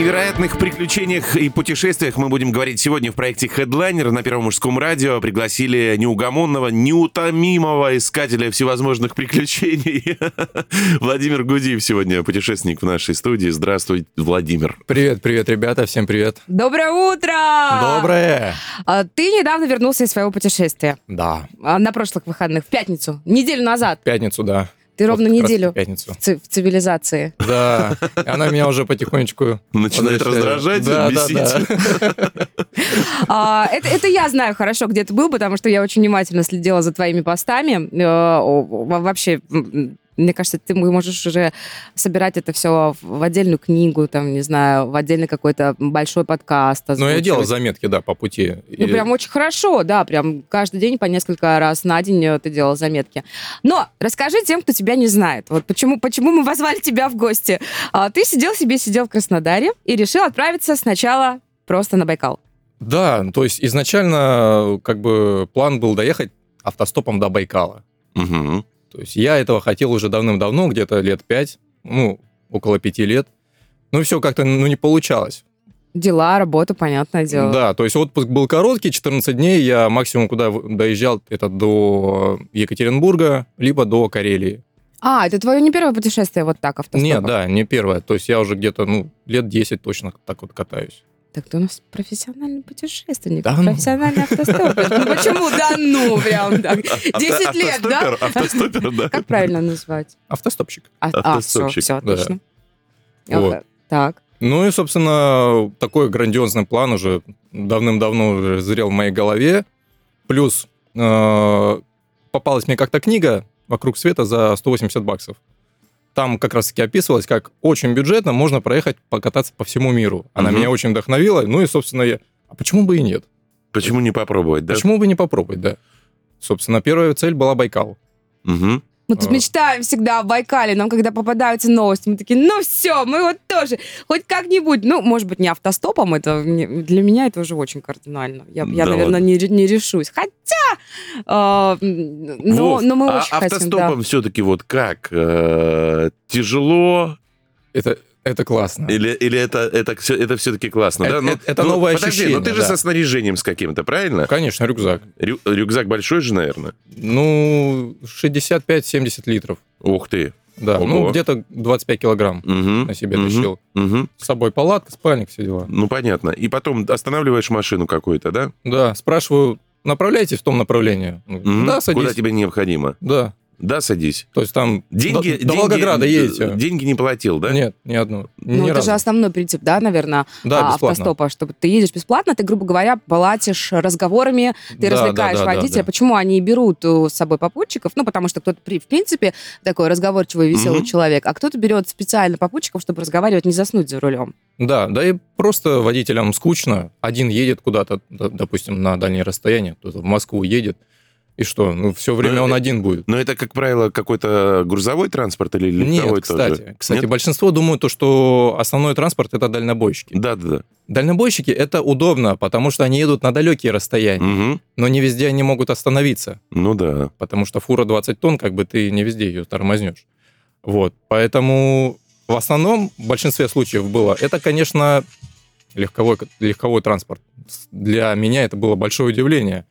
Невероятных приключениях и путешествиях мы будем говорить сегодня в проекте Headliner на Первом мужском радио. Пригласили неугомонного, неутомимого искателя всевозможных приключений. Владимир Гудиев сегодня путешественник в нашей студии. Здравствуй, Владимир. Привет, привет, ребята, всем привет. Доброе утро! Доброе! А, Ты недавно вернулся из своего путешествия. Да, А, На прошлых выходных, в пятницу, неделю назад. в пятницу, да. Ты ровно Вот раз неделю в пятницу. в, ци- в цивилизации. Да, она меня уже потихонечку... Начинает раздражать, да, бесить. Да, да. А, это, это я знаю хорошо, где ты был, потому что я очень внимательно следила за твоими постами. Э, Вообще, мне кажется, ты можешь уже собирать это все в отдельную книгу, там, не знаю, в отдельный какой-то большой подкаст. Но я делал заметки, да, по пути. Ну, И- прям очень хорошо, да, прям каждый день по несколько раз на день э, ты делал заметки. Но расскажи тем, кто тебя не знает. Вот почему, почему мы позвали тебя в гости. А, ты сидел себе, сидел в Краснодаре и решил отправиться сначала просто на Байкал. Да, то есть изначально как бы план был доехать автостопом до Байкала. Мгм. То есть я этого хотел уже давным-давно, где-то лет пять, ну, около пяти лет. Ну, все как-то ну, не получалось. Дела, работа, понятное дело. Да, то есть отпуск был короткий, 14 дней, я максимум куда доезжал, это до Екатеринбурга, либо до Карелии. А, это твое не первое путешествие вот так автостопом? Нет, да, не первое. То есть я уже где-то, ну, лет 10 точно так вот катаюсь. Так ты у нас профессиональный путешественник, Да ну. профессиональный автостопер. Ну почему да ну прям так? 10 лет, да? Автостопер, да. Как правильно назвать? Автостопщик. А, все, Автостопщик, все, отлично. Так. Ну и, собственно, такой грандиозный план уже давным-давно уже зрел в моей голове. Плюс э, попалась мне как-то книга «Вокруг света» за 180 баксов. Там как раз-таки описывалось, как очень бюджетно можно проехать, покататься по всему миру. Она Мгм. меня очень вдохновила. Ну и, собственно, я... А почему бы и нет? Почему не попробовать, да? Почему бы не попробовать, да? Собственно, первая цель была Байкал. Мгм. Мы тут А. мечтаем всегда о Байкале, нам когда попадаются новости, мы такие, ну все, мы вот тоже, хоть как-нибудь, ну, может быть, не автостопом, это для меня это уже очень кардинально. Я, я Да наверное, ладно. не, не решусь. Хотя, м, но, Вов, но мы а очень хотим, да. автостопом все-таки вот как? Э, Тяжело? Это, это классно. Или, или это, это, все, это все-таки классно, Это- да? Ну, это- это ну, новое подожди, ощущение, ну ты же да. со снаряжением с каким-то, правильно? Конечно, рюкзак. Рю- рюкзак большой же, наверное? Ну, 65-70 литров. Ух ты. Да, Ого. ну где-то 25 килограмм Мгм, на себе мгм, тащил. мгм. С собой палатка, спальник, все дела. Ну, понятно. И потом останавливаешь машину какую-то, да? Да, спрашиваю, направляйтесь в том направлении. Ну, Мгм. Да, садись. Куда тебе необходимо? Да, Да, садись. то есть там Деньги, до, до деньги- Волгограда едете. Деньги не платил, да? Нет, ни одну. Ну, ни это разу. же основной принцип, да, наверное, Да, а, бесплатно. автостопа, чтобы ты едешь бесплатно, ты, грубо говоря, платишь разговорами, ты Да, развлекаешь да, да, водителя. да. Почему они и берут э, с собой попутчиков? Ну, потому что кто-то, в принципе, такой разговорчивый, веселый Мгм. человек, а кто-то берет специально попутчиков, чтобы разговаривать, не заснуть за рулем. Да, да и просто водителям скучно. Один едет куда-то, допустим, на дальнее расстояние, кто-то в Москву едет, и что, ну, все время Ну, он э, один будет. Но это, как правило, какой-то грузовой транспорт или легковой Нет, кстати, тоже? кстати, Нет? большинство думают, то, что основной транспорт это дальнобойщики. Да-да-да. Дальнобойщики это удобно, потому что они едут на далекие расстояния, Мгм. но не везде они могут остановиться, Ну да. потому что фура 20 тонн, как бы ты не везде ее тормознешь. Вот, поэтому в основном, в большинстве случаев было, это, конечно, легковой, легковой транспорт. Для меня это было большое удивление.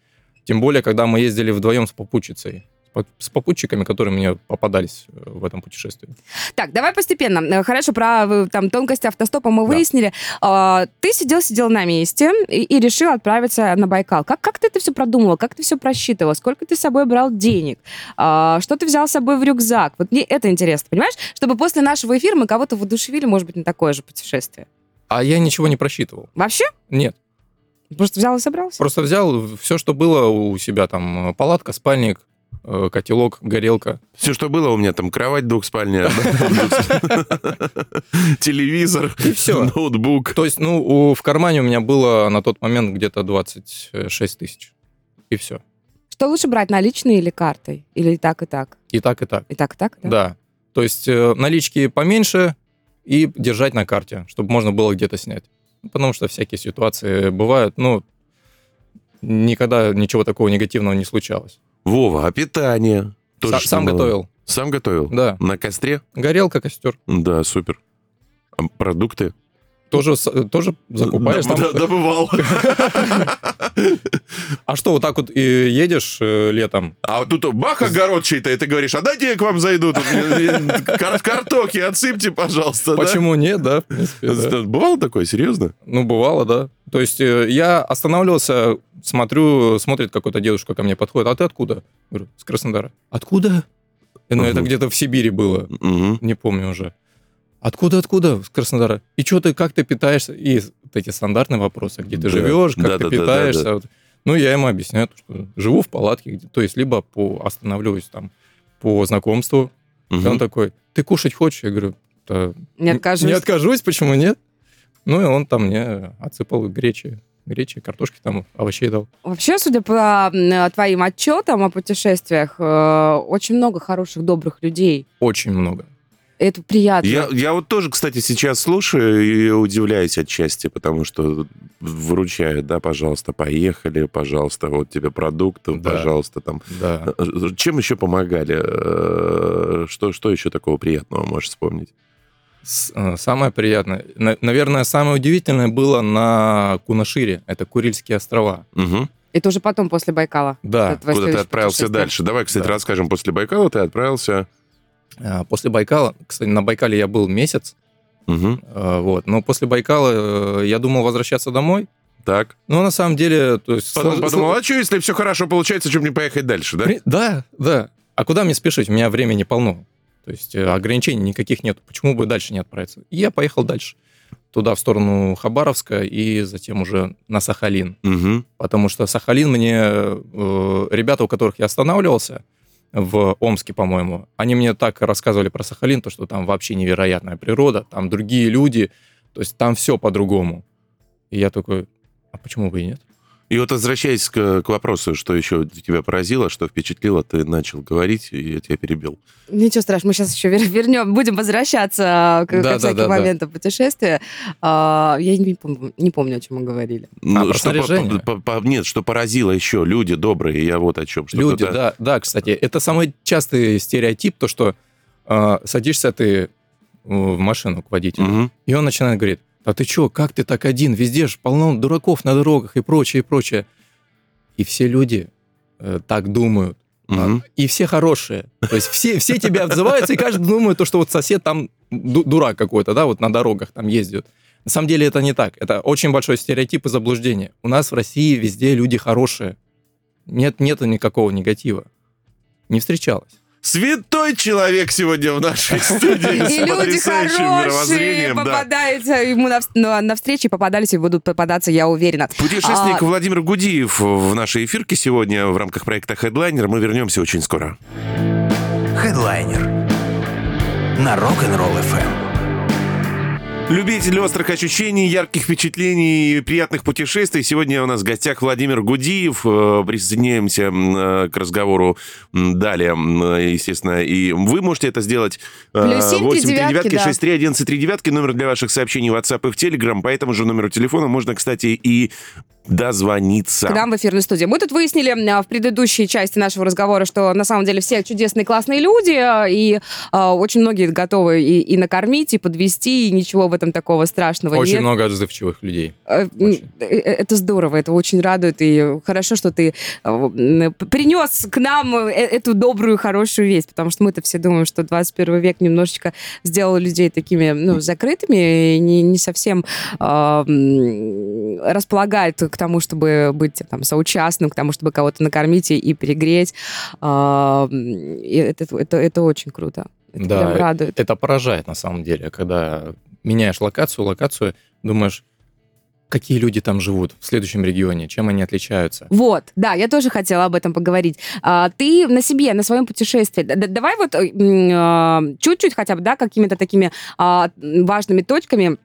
Тем более, когда мы ездили вдвоем с попутчицей, с по- с попутчиками, которые мне попадались э, в этом путешествии. Так, давай постепенно. Э, Хорошо, про э, там тонкости автостопа мы Да. выяснили. А, Ты сидел-сидел на месте и, и решил отправиться на Байкал. Как, как ты это все продумала? Как ты все просчитывал? Сколько ты с собой брал денег? А, Что ты взял с собой в рюкзак? Вот мне это интересно, понимаешь? Чтобы после нашего эфира мы кого-то воодушевили, может быть, на такое же путешествие. А я ничего не просчитывал. Вообще? Нет. Просто взял и собрался? Просто взял все, что было у себя, там, э, палатка, спальник, э, котелок, горелка. Все, что было у меня, там кровать двухспальня, телевизор, И всё. ноутбук. То есть, ну, в кармане у меня было на тот момент где-то 26 тысяч. И все. Что лучше брать, наличные или картой? Или и так, и так? И так, и так. И так, и так, да? Да. То есть э, налички поменьше и держать на карте, чтобы можно было где-то снять. Потому что всякие ситуации бывают. Ну, никогда ничего такого негативного не случалось. Вова, а питание? Тоже сам было? готовил. Сам готовил? Да. На костре? Горелка, костер. Да, супер. А продукты? Тоже, с- тоже закупаешь Доб- там. Добывал. А что, вот так вот и едешь э, летом? А вот тут бах, огород чей-то, и ты говоришь, а дайте я к вам зайду, кар- картохи отсыпьте, пожалуйста. Почему нет, да? в. Бывало такое, серьезно? Ну, бывало, да. То есть э, я останавливался, смотрю, смотрит какой-то дедушка ко мне подходит. А ты откуда? Говорю, с Краснодара. Откуда? Ну, это где-то в Сибири было. Не помню уже. Откуда, откуда? С Краснодара. И что ты, как ты питаешься? И вот эти стандартные вопросы. Где ты Да. живешь, как Да, ты да, да, да, питаешься. да. Вот. Ну, я ему объясняю, что живу в палатке. где- То есть, либо по, останавливаюсь там по знакомству. И Мгм. он такой, ты кушать хочешь? Я говорю, «Да Не откажусь. не откажусь, почему нет? Ну, и он там мне отсыпал гречи, гречи, картошки, там, овощей дал. Вообще, судя по твоим отчетам о путешествиях, э, очень много хороших, добрых людей. Очень много. Это приятно. Я, я вот тоже, кстати, сейчас слушаю и удивляюсь отчасти, потому что выручают, да, пожалуйста, поехали, пожалуйста, вот тебе продукты, Да. пожалуйста, там. Да. Чем еще помогали? Э, Что, что еще такого приятного можешь вспомнить? Э, Самое приятное, на- наверное, самое удивительное было на Кунашире. Это Курильские острова. Мгм. Это уже потом, после Байкала. Да. Куда ты отправился дальше? Давай, кстати, Да. расскажем. После Байкала ты отправился... А, После Байкала, кстати, на Байкале я был месяц, э, вот, но после Байкала э, я думал возвращаться домой. Так. Но на самом деле, то есть... Потом слож- подумал, а что, если все хорошо получается, чем не поехать дальше, да? Да, да. А куда мне спешить? У меня времени полно. То есть э, ограничений никаких нет. Почему бы дальше не отправиться? И я поехал дальше. Туда, в сторону Хабаровска, и затем уже на Сахалин. Мгм. Потому что Сахалин мне... э, ребята, у которых я останавливался, в Омске, по-моему, они мне так рассказывали про Сахалин, то, что там вообще невероятная природа, там другие люди, то есть там все по-другому. И я такой, а почему бы и нет? И вот возвращаясь к, к вопросу, что еще тебя поразило, что впечатлило, ты начал говорить, и я тебя перебил. Ничего страшного, мы сейчас еще вер- вернем, будем возвращаться к, Да, ко да, всяким да, да. моментам путешествия. А, я не помню, не помню, о чем мы говорили. Ну, про что по- по- по- нет, что поразило еще, люди добрые, я вот о чем. Что Люди, кто-то- да, да, кстати, это самый частый стереотип, то, что э, садишься ты э, в машину к водителю, Мгм. и он начинает говорить, а ты чё, как ты так один, везде же полно дураков на дорогах и прочее, и прочее. И все люди э, так думают. А, И все хорошие. То есть все, все тебя отзываются, и каждый думает, то, что вот сосед там ду- дурак какой-то, да, вот на дорогах там ездит. На самом деле это не так. Это очень большой стереотип и заблуждение. У нас в России везде люди хорошие. Нет, нету никакого негатива. Не встречалось. Святой человек сегодня в нашей студии И люди хорошие да. попадаются ему на, на, на встречи, попадались и будут попадаться, я уверена. Путешественник А- Владимир Гудиев в нашей эфирке сегодня в рамках проекта Headliner. Мы вернемся очень скоро. Хедлайнер на Rock'n'Roll FM. Любители острых ощущений, ярких впечатлений и приятных путешествий. Сегодня у нас в гостях Владимир Гудиев. Э, Присоединяемся э, к разговору далее, естественно. И вы можете это сделать. э, Плюсинки, 8 3 девятки, девятки, да. 6 3 11 3 девятки. Номер для ваших сообщений в WhatsApp и в Telegram. По этому же номеру телефона можно, кстати, и дозвониться. К нам в эфирной студии. Мы тут выяснили а, в предыдущей части нашего разговора, что на самом деле все чудесные, классные люди, а, и а, очень многие готовы и, и накормить, и подвести, и ничего в этом такого страшного Очень нет. много отзывчивых людей. Э, Очень. э, э, Это здорово, это очень радует, и хорошо, что ты принес к нам э, эту добрую, хорошую весть, потому что мы-то все думаем, что 21 век немножечко сделал людей такими, ну, закрытыми, и не, не совсем м, располагает к тому, чтобы быть там соучастным, к тому, чтобы кого-то накормить и, и перегреть. А, и это, это, это очень круто. Это Да, прям радует. Это поражает на самом деле, когда меняешь локацию, локацию, думаешь, какие люди там живут в следующем регионе, чем они отличаются. Вот, да, я тоже хотела об этом поговорить. А, ты на себе, на своем путешествии, д- д- давай вот а, чуть-чуть хотя бы, да, какими-то такими а, важными точками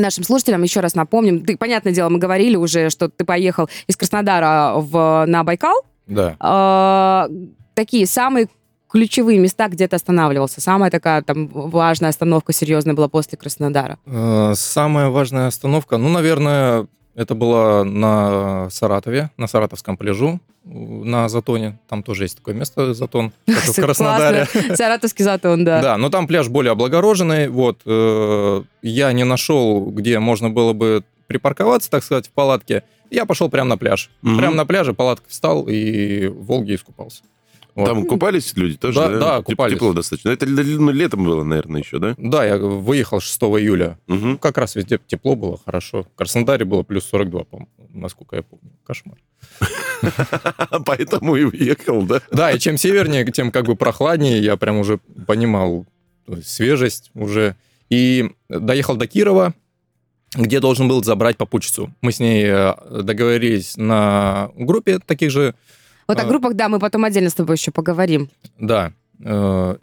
нашим слушателям еще раз напомним. Ты, понятное дело, мы говорили уже, что ты поехал из Краснодара в, на Байкал. Да. А, такие самые ключевые места, где ты останавливался. Самая такая там важная остановка серьезная была после Краснодара. Э, Самая важная остановка, ну, наверное, Это было на Саратове, на Саратовском пляжу, на Затоне. Там тоже есть такое место, Затон, как в Краснодаре. Саратовский затон, да. Да, но там пляж более облагороженный. Вот э, я не нашел, где можно было бы припарковаться, так сказать, в палатке. Я пошел прямо на пляж. Прямо на пляже палатка встал и в Волге искупался. Вот. Там купались люди тоже, Да, да? да, купались. Тепло достаточно. Это ну, летом было, наверное, еще, да? Да, я выехал 6 июля. Мгм. Как раз везде тепло было, хорошо. В Краснодаре было плюс 42, по-моему, насколько я помню. Кошмар. Поэтому и уехал, да? Да, и чем севернее, тем как бы прохладнее. Я прям уже понимал есть свежесть уже. И доехал до Кирова, где должен был забрать попутчицу. Мы с ней э, договорились на группе таких же, Вот о А. группах, да, мы потом отдельно с тобой еще поговорим. да, э,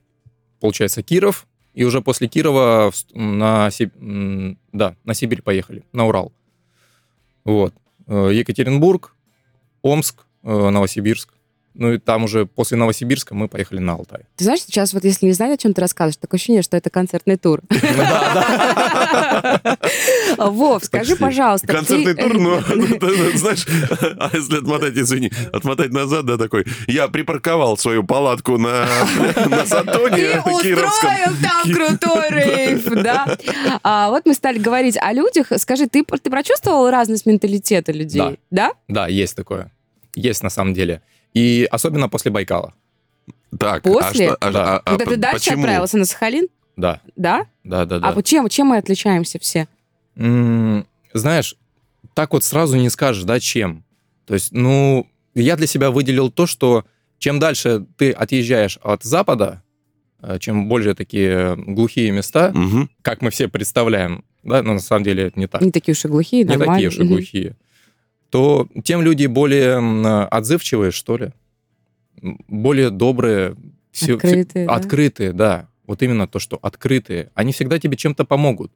получается, Киров. И уже после Кирова на, да, на Сибирь поехали, на Урал. Вот. Э, Екатеринбург, Омск, э, Новосибирск. Ну и там уже после Новосибирска мы поехали на Алтай. Ты знаешь, сейчас вот если не знать, о чем ты рассказываешь, такое ощущение, что это концертный тур. Вов, скажи, пожалуйста, Концертный тур, но, знаешь, а если отмотать, извини, отмотать назад, да, такой, я припарковал свою палатку на, Сатоне Кировском. устроил там крутой рейв, да? А, вот мы стали говорить о людях. Скажи, ты, ты прочувствовал разность менталитета людей? Да. Да, есть такое. Есть на самом деле. И особенно после Байкала. Так, После? а что, а- Да. а- а Когда ты дальше почему? отправился на Сахалин? Да, Да? да, да, да. А чем, чем мы отличаемся все? М, Знаешь, так вот сразу не скажешь, да, чем. То есть, ну, я для себя выделил то, что чем дальше ты отъезжаешь от Запада, э, чем более такие глухие места, Мгм. как мы все представляем, да, но на самом деле это не так. Не такие уж и глухие, не нормально. такие уж и Мгм. глухие, то тем люди более отзывчивые, что ли, более добрые, Открытые, да? открытые, да. Вот именно то, что открытые. Они всегда тебе чем-то помогут.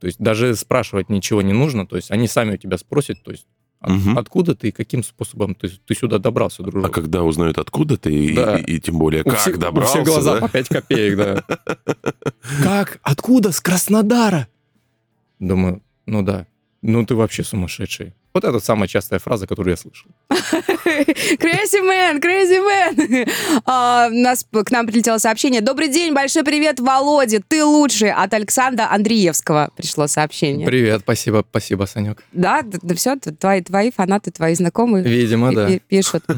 То есть даже спрашивать ничего не нужно, то есть они сами у тебя спросят, то есть от- Мгм. откуда ты и каким способом ты, ты сюда добрался, дружок. А когда узнают, откуда ты, и, Да. и- и тем более, У как всех- у добрался, всех глаза да? по 5 копеек, да. Как? Откуда? С Краснодара? Думаю, ну да. Ну ты вообще сумасшедший. Вот это самая частая фраза, которую я слышал. Crazy man, crazy man. А, нас к нам прилетело сообщение. Добрый день, большой привет, Володя, ты лучший. От Александра Андреевского пришло сообщение. Привет, спасибо, спасибо, Санек. Да, да, все, твои, твои фанаты, твои знакомые Видимо, да. пи- пишут.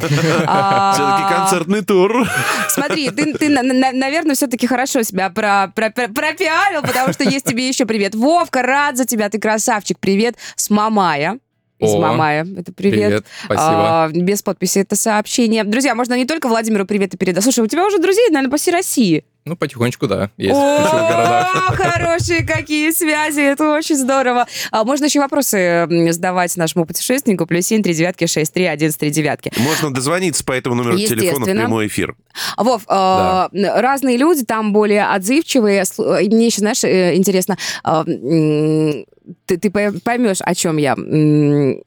А, Все-таки концертный тур. Смотри, ты, ты, на- на- наверное, все-таки хорошо себя про, про, про- пропиарил, потому что есть тебе еще привет. Вовка, рад за тебя, ты красавчик. Привет с Мамая. Из О, Мамая. Это привет. Привет, спасибо. А, без подписи это сообщение. Друзья, можно не только Владимиру привет и передать. Слушай, у тебя уже друзей, наверное, по всей России. Ну, потихонечку, да, есть О, хорошие какие связи, это очень здорово. А можно еще вопросы задавать нашему путешественнику. Плюс семь, три девятки, шесть, три, один, три девятки. Можно дозвониться по этому номеру телефона в прямой эфир. Вов, э, разные люди там более отзывчивые. И Мне еще, знаешь, э, интересно, э, ты, ты пой- поймешь, о чем я.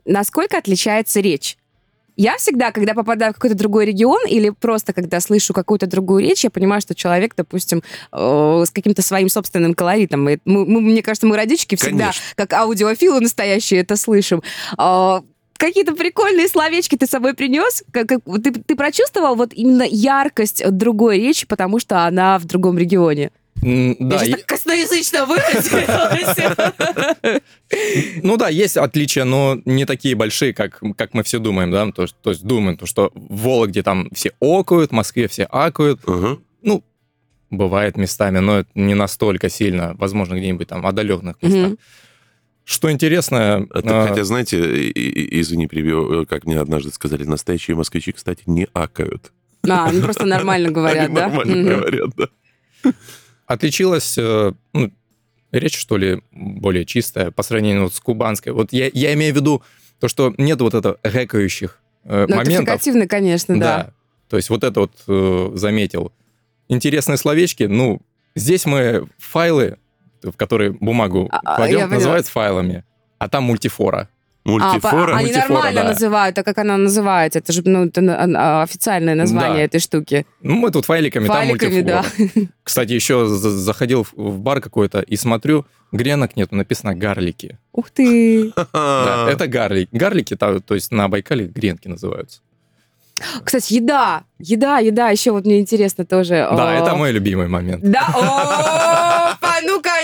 Насколько отличается речь? Я всегда, когда попадаю в какой-то другой регион или просто когда слышу какую-то другую речь, я понимаю, что человек, допустим, э, с каким-то своим собственным колоритом. И мы- мы- мне кажется, мы, родички, всегда, Конечно. как аудиофилы настоящие, это слышим. А, Какие-то прикольные словечки ты с собой принес? Как, как- ты, ты прочувствовал вот именно яркость другой речи, потому что она в другом регионе? Я Да, сейчас и- так косноязычно выразилась. ну да, есть отличия, но не такие большие, как, как мы все думаем, да, то, есть- то есть думаем, то, что в Вологде там все окают, в Москве все акают, Ага. ну, бывает местами, но это не настолько сильно, возможно, где-нибудь там отдаленных местах. Что интересно, Это, а, Хотя, знаете, извини, перебью, как мне однажды сказали, настоящие москвичи, кстати, не акают. А, ну просто нормально говорят, Они да? нормально говорят, да. Отличилась э, ну, речь, что ли, более чистая по сравнению вот с кубанской. Вот я, я имею в виду то, что нет вот этого гэкающих э, Ну, это моментов. фрикативно, конечно, да. То есть вот это вот э, заметил. Интересные словечки. Ну, здесь мы файлы, в которые бумагу А, а, кладем, называют файлами, а там мультифора. А, Мультифора. по- они Мультифора, нормально да. называют, а как она называется? Это же ну, это, а, официальное название Да. этой штуки. Ну, мы тут файликами, Файликами, там мультифора. Кстати, еще за- заходил в- бар какой-то и смотрю, гренок нет, написано гарлики. Ух ты! Да, это гарлики. Гарлики, то есть на Байкале гренки называются. Кстати, еда. Еда, еда. Еще вот мне интересно тоже. Да, это мой любимый момент. Да,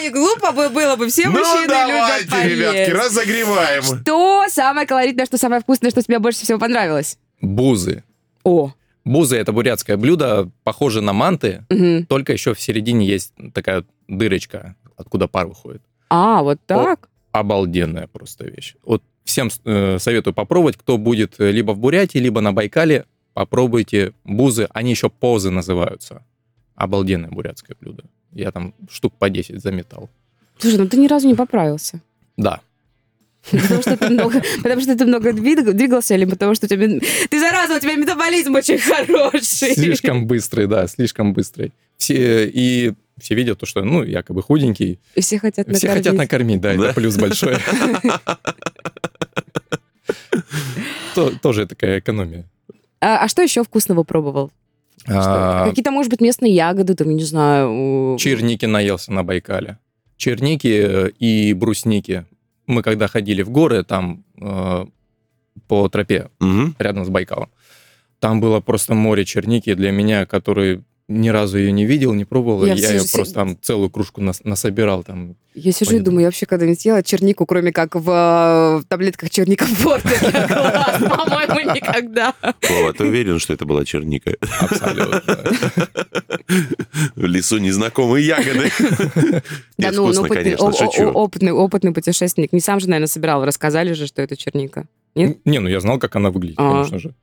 не глупо бы было бы, все Ну мужчины давайте, любят поесть. ребятки, разогреваем. Что самое колоритное, что самое вкусное, что тебе больше всего понравилось? Бузы. О, Бузы — это бурятское блюдо, похоже на манты, мгм. только еще в середине есть такая дырочка, откуда пар выходит. а, вот так? Обалденная просто вещь. Вот всем э, советую попробовать, кто будет э, либо в Бурятии, либо на Байкале, попробуйте бузы, они еще позы называются. Обалденное бурятское блюдо. Я там штук по 10 заметал. Слушай, ну ты ни разу не поправился. Да. Потому что ты много, потому что ты много двиг- двигался, или потому что у тебя... Ты зараза, у тебя метаболизм очень хороший. Слишком быстрый, да, слишком быстрый. Все, и все видят то, что, ну, якобы худенький. И все хотят Все накормить. хотят накормить, да, Да. это плюс большой. То- Тоже такая экономия. А, а что еще вкусного пробовал? А, Какие-то, может быть, местные ягоды, там, я не знаю. Черники наелся на Байкале. Черники э, и брусники. Мы когда ходили в горы, там э, по тропе рядом с Байкалом, там было просто море черники для меня, который ни разу ее не видел, не пробовал. Я Я, ее же просто там целую кружку нас- насобирал. Там. Я сижу и Понятно. думаю, я вообще когда-нибудь ела чернику, кроме как в, э, в таблетках черника форте. По-моему, никогда. Вова, ты уверен, что это была черника? Абсолютно. В лесу незнакомые ягоды. Да ну, опытный, шучу. опытный, опытный путешественник. Не сам же, наверное, собирал. Рассказали же, что это черника. Нет? Не, ну я знал, как она выглядит, А. конечно же.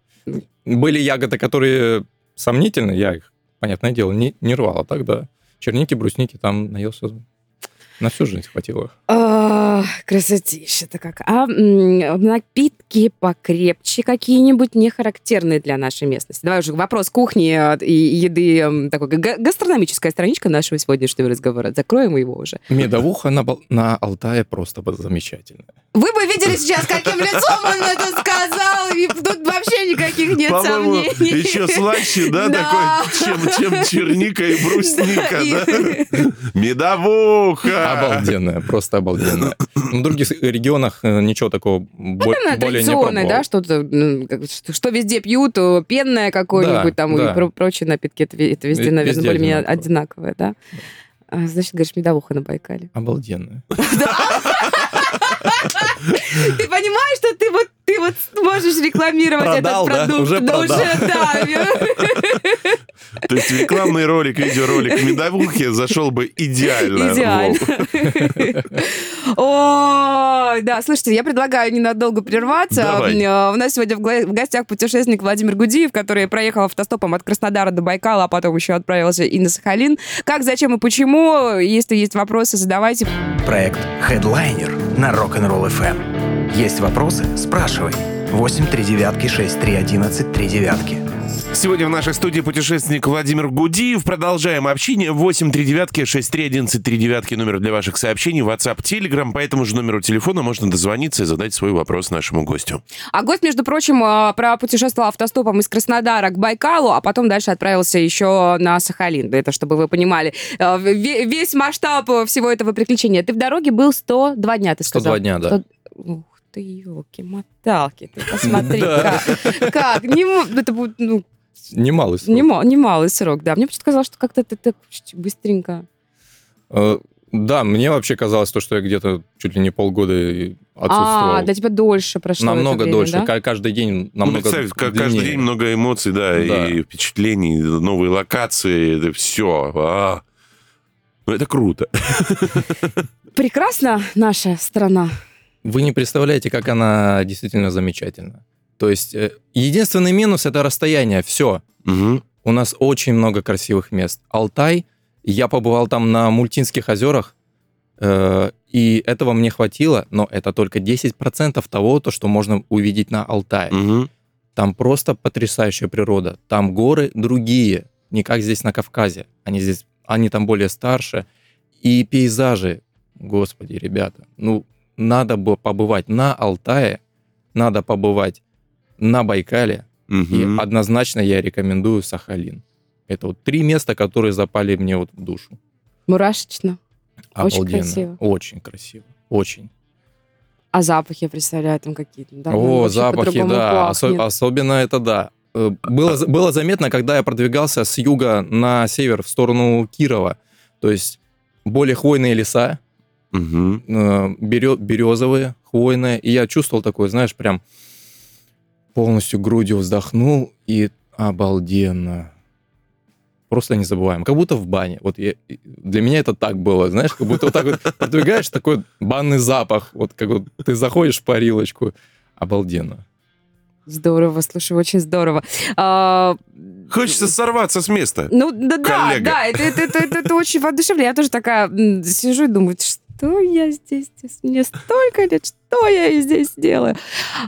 Были ягоды, которые сомнительны, я их, понятное дело, не, не рвал, а так да. Черники, брусники там наелся. На всю жизнь хватило. А, Красотища-то как. А напитки покрепче какие-нибудь, не характерные для нашей местности? Давай уже вопрос кухни э, и еды, такой га- гастрономическая страничка нашего сегодняшнего разговора. Закроем его уже. Медовуха на, на Алтае просто замечательная. Вы бы видели сейчас, каким лицом он это сказал, и тут вообще никаких нет сомнений. еще слаще, да, такой, чем, чем черника и брусника, да? Медовуха! Обалденная, просто обалденная. В других регионах э, ничего такого Наверное, более не пробовал. да, что-то, ну, что, везде пьют, пенное какое-нибудь там и прочие напитки, это, ве- это везде, Ве- наверное, более-менее одинаково. одинаковое, да? А, Значит, говоришь, медовуха на Байкале. Обалденная. Ты понимаешь, что ты вот, ты вот можешь рекламировать Продал, да? этот продукт? Уже Да продал. уже, да. То есть рекламный ролик, видеоролик медовухи зашел бы идеально. Идеально. Ой, да, слушайте, я предлагаю ненадолго прерваться. Давай. Э, У нас сегодня в гостях путешественник Владимир Гудиев, который проехал автостопом от Краснодара до Байкала, а потом еще отправился и на Сахалин. Как, зачем и почему? Если есть вопросы, задавайте. Проект Headliner на Rock'n'Roll FM. Есть вопросы? Спрашивай. 8 3 девятки 6 3 11 3 девятки. Сегодня в нашей студии путешественник Владимир Гудиев. Продолжаем общение. 8 3 девятки 6 3 11 3 девятки номер для ваших сообщений. WhatsApp, Telegram. По этому же номеру телефона можно дозвониться и задать свой вопрос нашему гостю. А гость, между прочим, э, пропутешествовал автостопом из Краснодара к Байкалу, а потом дальше отправился еще на Сахалин. Это чтобы вы понимали ве- весь масштаб всего этого приключения. Ты в дороге был 102 дня, ты сказал? 102 дня, да. 100 Ух ты, елки-моталки, ты посмотри, как. Как? Это будет, ну, Немалый срок. нема- немалый срок, да. Мне почему-то казалось, что как-то ты так быстренько. Э, Да, мне вообще казалось, то, что я где-то чуть ли не полгода отсутствовал. А, для тебя дольше прошло намного время, дольше. да? Ка- Каждый день Ну, намного представь, как каждый день много эмоций, да, Да. и впечатлений, новые локации, это все. Ну, это круто. Прекрасна наша страна. Вы не представляете, как она действительно замечательна. То есть э, единственный минус это расстояние. Все. Мгм. У нас очень много красивых мест. Алтай, я побывал там на Мультинских озерах, э, и этого мне хватило, но это только 10% того, то, что можно увидеть на Алтае. Мгм. Там просто потрясающая природа. Там горы другие, не как здесь на Кавказе. Они здесь, они там более старше. И пейзажи, господи, ребята, ну, надо было побывать на Алтае, надо побывать на Байкале, Мгм. и однозначно я рекомендую Сахалин. Это вот три места, которые запали мне вот в душу. Мурашечно. Очень Обалденно. красиво. Очень красиво. Очень. А запахи, я представляю, там какие-то. Да, О, запахи, да. Осо- особенно это да. Э, Было, было заметно, когда я продвигался с юга на север в сторону Кирова. То есть более хвойные леса, Мгм. э, берё- березовые, хвойные. И я чувствовал такое, знаешь, прям полностью грудью вздохнул и обалденно. Просто незабываемо. Как будто в бане. Вот я- для меня это так было, знаешь, как будто вот так вот продвигаешь, такой банный запах. Вот как вот ты заходишь в парилочку. Обалденно. Здорово, слушай, очень здорово. А, Хочется сорваться с места. Ну, да, да, Коллега. да, это, это, это, это, это очень воодушевляет. Я тоже такая сижу и думаю, что я здесь, мне столько лет, что я здесь делаю?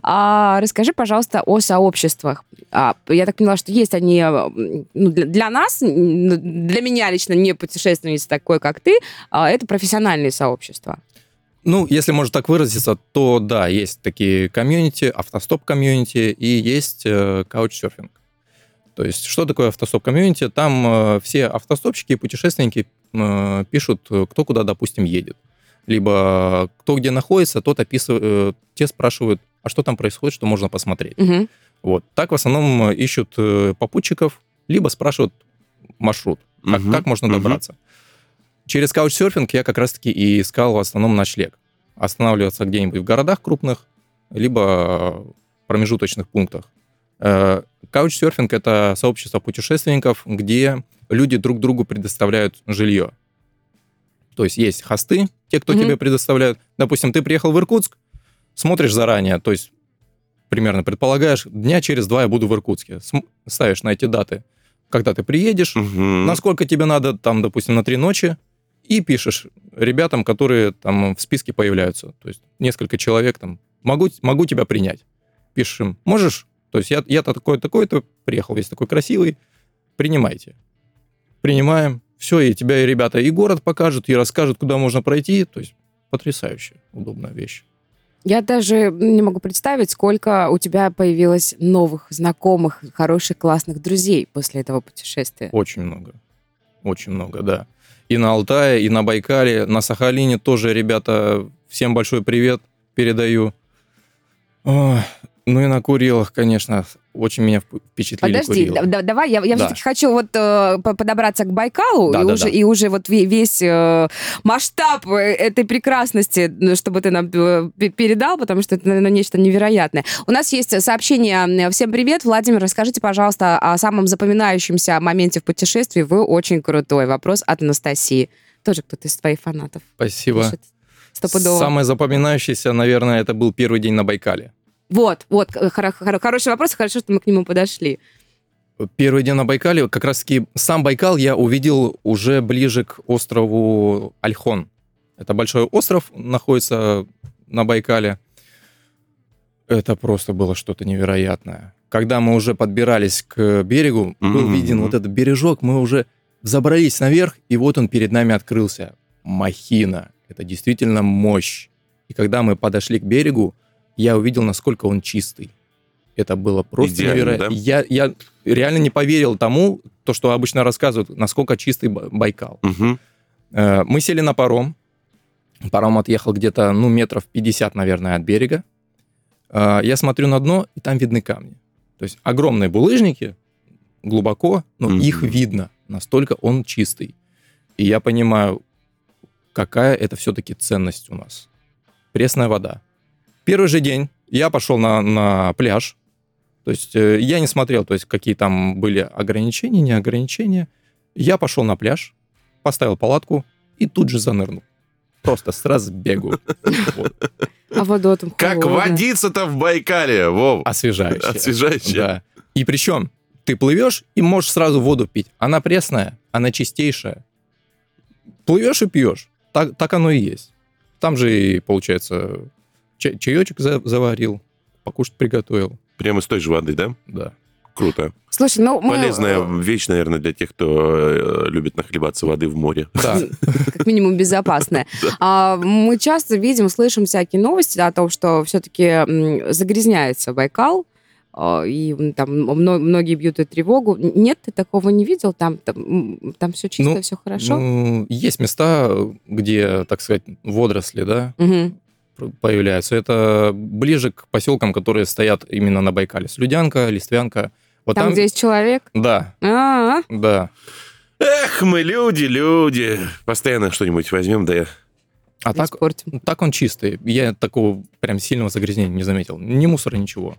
А, расскажи, пожалуйста, о сообществах. А, я так поняла, что есть они ну, для, для нас, для меня лично, не путешественница такой, как ты, а, это профессиональные сообщества. Ну, если можно так выразиться, то да, есть такие комьюнити, автостоп-комьюнити и есть э. То есть, что такое автостоп-комьюнити? Там э, все автостопщики и путешественники э, пишут, кто куда, допустим, едет. Либо кто где находится, тот описывает, э, те спрашивают, а что там происходит, что можно посмотреть. Мгм. Вот. Так в основном э, ищут э, попутчиков, либо спрашивают маршрут, как, Мгм, как можно добраться. Через каучсерфинг я как раз-таки и искал в основном ночлег. Останавливаться где-нибудь в городах крупных, либо промежуточных пунктах. Каучсерфинг — это сообщество путешественников, где люди друг другу предоставляют жилье. То есть есть хосты, те, кто Мгм. тебе предоставляют. Допустим, ты приехал в Иркутск, смотришь заранее, то есть примерно предполагаешь, дня через два я буду в Иркутске. Ставишь на эти даты, когда ты приедешь, Мгм. насколько тебе надо, там, допустим, на три ночи, и пишешь ребятам, которые там в списке появляются. То есть несколько человек там, могу, могу тебя принять. Пишешь им, можешь? То есть я, я-то такой, такой-то, приехал весь такой красивый, принимайте. Принимаем. Все, и тебя и ребята и город покажут, и расскажут, куда можно пройти. То есть потрясающая, удобная вещь. Я даже не могу представить, сколько у тебя появилось новых знакомых, хороших, классных друзей после этого путешествия. Очень много. Очень много, да. И на Алтае, и на Байкале, на Сахалине тоже, ребята, всем большой привет передаю. Ой, ну и на Курилах, конечно, очень меня вп- впечатлили Подожди, Курилы. да- да- давай, я, я Да. все-таки хочу вот э, по- подобраться к Байкалу Да, и, да, уже, да. и уже вот ве- весь э, масштаб э, этой прекрасности, ну, чтобы ты нам э, пе- передал, потому что это, наверное, нечто невероятное. У нас есть сообщение. Всем привет, Владимир, расскажите, пожалуйста, о самом запоминающемся моменте в путешествии. Вы очень крутой. Вопрос от Анастасии. Тоже кто-то из твоих фанатов Спасибо. пишет. Стопудово. Самое запоминающееся, наверное, это был первый день на Байкале. Вот, вот, э, хоро- хоро- хороший вопрос, хорошо, что мы к нему подошли. Первый день на Байкале, как раз-таки сам Байкал я увидел уже ближе к острову Альхон. Это большой остров, находится на Байкале. Это просто было что-то невероятное. Когда мы уже подбирались к берегу, был Мгм. виден вот этот бережок, мы уже забрались наверх, и вот он перед нами открылся. Махина. Это действительно мощь. И когда мы подошли к берегу, я увидел, насколько он чистый. Это было просто Идеально, невероятно. да? Я, я реально не поверил тому, то, что обычно рассказывают, насколько чистый Ба- Байкал. Э, Мы сели на паром. Паром отъехал где-то, ну, метров 50, наверное, от берега. Э, Я смотрю на дно, и там видны камни. То есть огромные булыжники, глубоко, но Мгм. их видно. Настолько он чистый. И я понимаю, какая это все-таки ценность у нас. Пресная вода. Первый же день я пошел на, на пляж. То есть э, я не смотрел, то есть какие там были ограничения, не ограничения. Я пошел на пляж, поставил палатку и тут же занырнул. Просто с разбегу. А вода там Как водиться-то в Байкале, Вов? Освежающе. Да. И причем ты плывешь и можешь сразу воду пить. Она пресная, она чистейшая. Плывешь и пьешь. Так, так оно и есть. Там же и, получается, чай- чаечек за- заварил, покушать приготовил. Прямо из той же воды, да? Да. круто. Слушай, ну мы... Полезная вещь, наверное, для тех, кто э, любит нахлебаться воды в море. Да. как минимум безопасная. А, мы часто видим, слышим всякие новости о том, что все-таки загрязняется Байкал, а, и там мно- многие бьют эту тревогу. Нет, ты такого не видел? Там, там, там все чисто, Ну, все хорошо? Ну, есть места, где, так сказать, водоросли, да, Мгм. Появляются. Это ближе к поселкам, которые стоят именно на Байкале. Слюдянка, Листвянка. Вот Там, там, где есть человек? Да, А, да. Эх, мы люди, люди. Постоянно что-нибудь возьмем, да А так, испортим. так он чистый. Я такого прям сильного загрязнения не заметил. Ни мусора, ничего.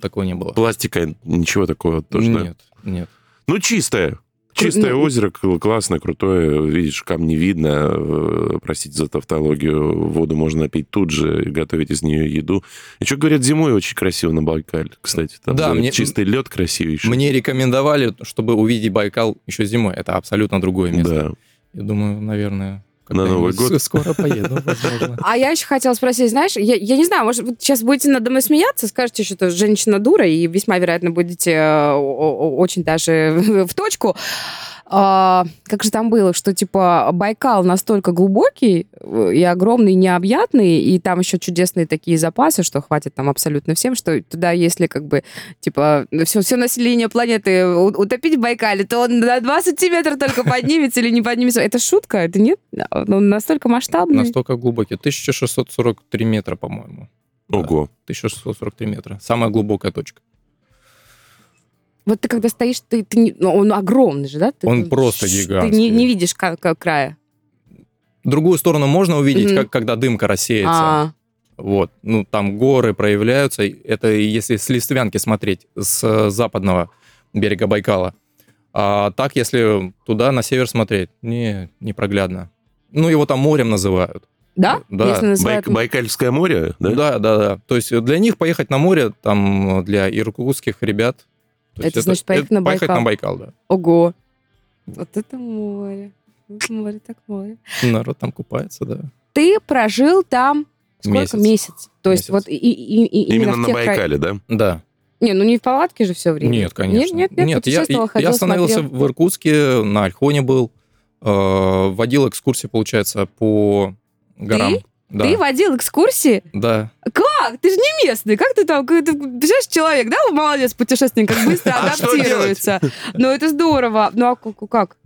Такого не было. пластика, ничего такого тоже, да? Нет, нет. Ну, чистое. Чистое ну- озеро, к- классное, крутое. Видишь, камни видно. э, Простите за тавтологию. Воду можно напить тут же готовить из нее еду. И что говорят, зимой очень красиво на Байкале, кстати. Там Да, мне- чистый лед красивейший. Мне рекомендовали, чтобы увидеть Байкал еще зимой. Это абсолютно другое место. Да. Я думаю, наверное, На Новый год? скоро поеду, возможно. А я еще хотела спросить, знаешь, я, я не знаю, может, вы сейчас будете надо мной смеяться, скажете, что женщина дура, и весьма вероятно будете э, очень даже в точку. А, как же там было, что типа Байкал настолько глубокий э, и огромный, и необъятный, и там еще чудесные такие запасы, что хватит там абсолютно всем, что туда, если как бы типа все, все население планеты утопить в Байкале, то он на 2 сантиметра только поднимется или не поднимется. Это шутка? Это нет? Он настолько масштабный. Настолько глубокий. 1643 метра, по-моему. Ого. 1643 метра. Самая глубокая точка. Вот ты когда стоишь, ты, ты ну, он огромный же, да? Ты, Он ты- просто ш- Ты гигантский. не, не видишь ка- ка- края. Другую сторону можно увидеть, Мгм. как, когда дымка рассеется. А, Вот. Ну, там горы проявляются. Это если с Листвянки смотреть, с э, западного берега Байкала. А так, если туда, на север смотреть, не, непроглядно. Ну, его там морем называют. да? Да. Если называют- Байк- Байкальское море, да? Да, да, да. То есть для них поехать на море, там, для иркутских ребят... то Это есть значит поехать на Поехать Байкал. на Байкал, да. Ого. Вот это море. Вот море так море. Народ там купается, да. Ты прожил там сколько? Месяц. Месяц. То есть Месяц. вот и, и- и- Именно в на тех край- Байкале, да? Да. Не, ну не в палатке же все время. Нет, конечно. Нет, нет, нет, я, путешествовал, я ходил, остановился смотрел. в Иркутске, на Альхоне был, э, водил экскурсии, получается, по горам. Да, Ты водил экскурсии? да. Как? Ты же не местный. Как ты там? Ты, представляешь, человек, да? Молодец, путешественник, как быстро А адаптируется. Ну, это здорово. Ну, а как?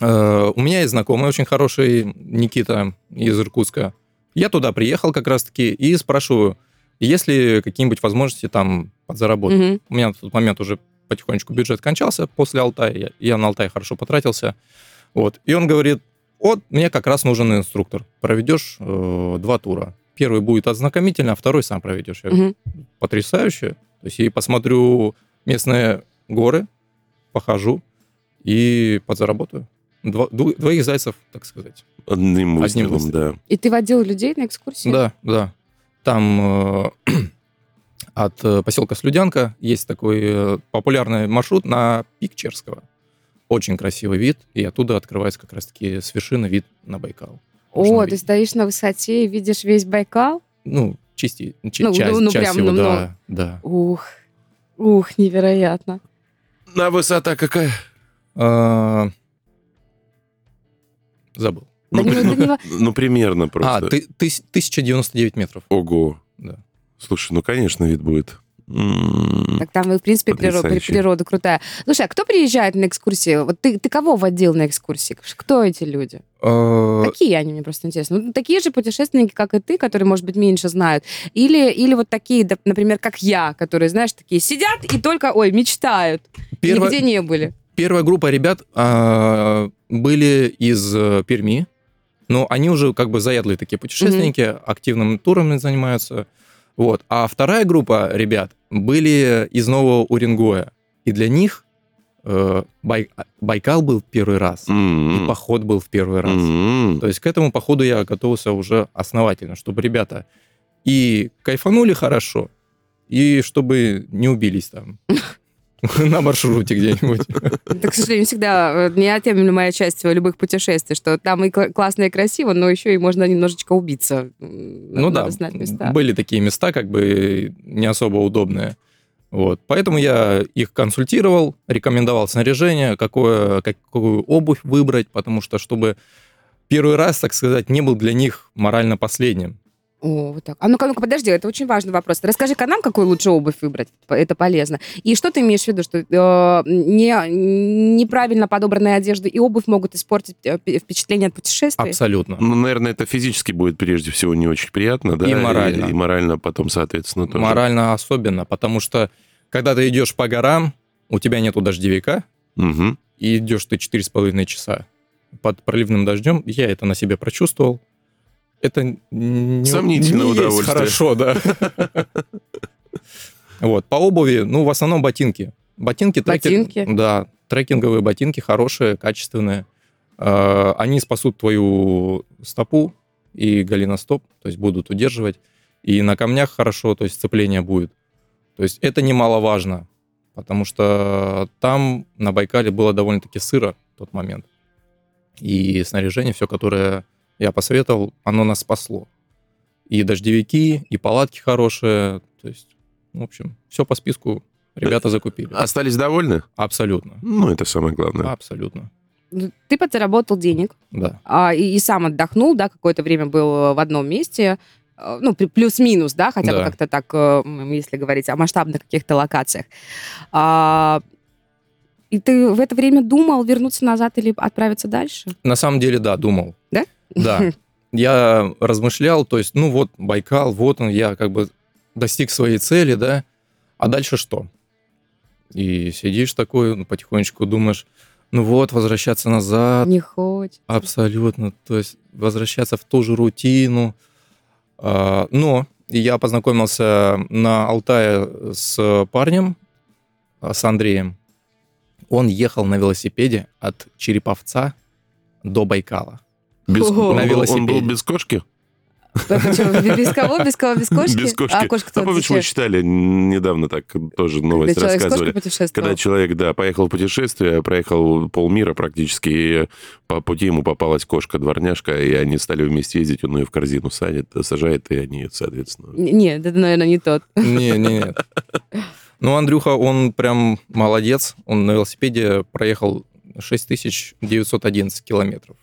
Э, У меня есть знакомый очень хороший, Никита из Иркутска. Я туда приехал как раз-таки и спрашиваю, есть ли какие-нибудь возможности там подзаработать. У меня на тот момент уже потихонечку бюджет кончался после Алтая. Я, я на Алтае хорошо потратился. Вот. И он говорит, вот мне как раз нужен инструктор. Проведешь э, два тура. Первый будет ознакомительный, а второй сам проведешь. Я говорю, Мгм. потрясающе. То есть и посмотрю местные горы, похожу и подзаработаю. Два- двоих зайцев, так сказать. Одним Одним выстрелом, да. И ты водил людей на экскурсии? Да, да. Там э, от э, поселка Слюдянка есть такой э, популярный маршрут на пик Черского. Очень красивый вид, и оттуда открывается как раз-таки с вершины вид на Байкал. Можно О, ты увидеть. стоишь на высоте и видишь весь Байкал? Ну, части, ч- Ну, часть, ну, ну, часть прям, его, ну, да, да. Ух, ух, невероятно. На высота какая? А, Забыл. Да Ну, не- при- да не во- ну, примерно просто. А, ты, тыс- 1099 метров. Ого. Да. Слушай, ну, конечно, вид будет. Так там, в принципе, природа, природа крутая. Слушай, а кто приезжает на экскурсии? Вот ты, ты кого водил на экскурсии? Кто эти люди? А, Какие они, мне просто интересно. Ну, такие же путешественники, как и ты, которые, может быть, меньше знают. Или, или вот такие, например, как я, которые, знаешь, такие сидят и только, ой, мечтают. Первое- Нигде не были. Первая группа ребят а, были из э, Перми, но они уже как бы заядлые такие путешественники, активными турами занимаются. Вот. А вторая группа ребят были из Нового Уренгоя. И для них э, Бай- Байкал был в первый раз, м, и поход был в первый раз. м. То есть к этому походу я готовился уже основательно, чтобы ребята и кайфанули хорошо, и чтобы не убились там на маршруте где-нибудь. Это, к сожалению, всегда э, неотъемлемая часть любых путешествий, что там и кла- классно и красиво, но еще и можно немножечко убиться. Ну да, были такие места, как бы не особо удобные. Вот. Поэтому я их консультировал, рекомендовал снаряжение, какое, какую обувь выбрать, потому что чтобы первый раз, так сказать, не был для них морально последним. О, вот так. А ну-ка, ну-ка, подожди, это очень важный вопрос. Расскажи-ка нам, какую лучше обувь выбрать. Это полезно. И что ты имеешь в виду, что э, не, неправильно подобранная одежда и обувь могут испортить э, впечатление от путешествия? Абсолютно. Ну, наверное, это физически будет прежде всего не очень приятно, да? И морально. И, и морально потом, соответственно, тоже. Морально особенно, потому что когда ты идешь по горам, у тебя нету дождевика, Угу. и идешь ты 4,5 часа под проливным дождем, я это на себе прочувствовал. Это не, Сомнительное не есть удовольствие. хорошо, да. Вот, по обуви, ну, в основном ботинки. Ботинки, Ботинки? да, трекинговые ботинки хорошие, качественные. Э, Они спасут твою стопу и голеностоп, то есть будут удерживать. И на камнях хорошо, то есть сцепление будет. То есть это немаловажно, потому что там на Байкале было довольно-таки сыро в тот момент. И снаряжение, все, которое я посоветовал, оно нас спасло. И дождевики, и палатки хорошие. То есть, в общем, все по списку ребята закупили. Остались довольны? Абсолютно. Ну, это самое главное. Абсолютно. Ну, Ты подзаработал денег Да. а, и, и сам отдохнул, да, какое-то время был в одном месте, э, ну, плюс-минус, да, хотя бы Да. как-то так, э, если говорить о масштабных каких-то локациях. А, и ты в это время думал вернуться назад или отправиться дальше? На самом деле, да, думал. Да? Да. Я размышлял, то есть, ну вот, Байкал, вот он, я как бы достиг своей цели, да, а дальше что? И сидишь такой, ну, потихонечку думаешь, ну вот, возвращаться назад, Не хочешь. абсолютно, то есть возвращаться в ту же рутину. А, Но я познакомился на Алтае с парнем, а, с Андреем. Он ехал на велосипеде от Череповца до Байкала. Без- Ого. он, На был, он был велосипеде. без кошки? Почему? Без кого? Без кого? Без кошки? Без кошки. А кошка-то А помнишь, мы читали недавно так тоже новость Когда человек рассказывали. путешествовал? Когда человек, да, поехал в путешествие, проехал полмира практически, и по пути ему попалась кошка-дворняжка, и они стали вместе ездить, он ее в корзину садит, сажает, и они, соответственно... Нет, это, наверное, не тот. Не, не, нет. Ну, Андрюха, он прям молодец. Он на велосипеде проехал 6911 километров.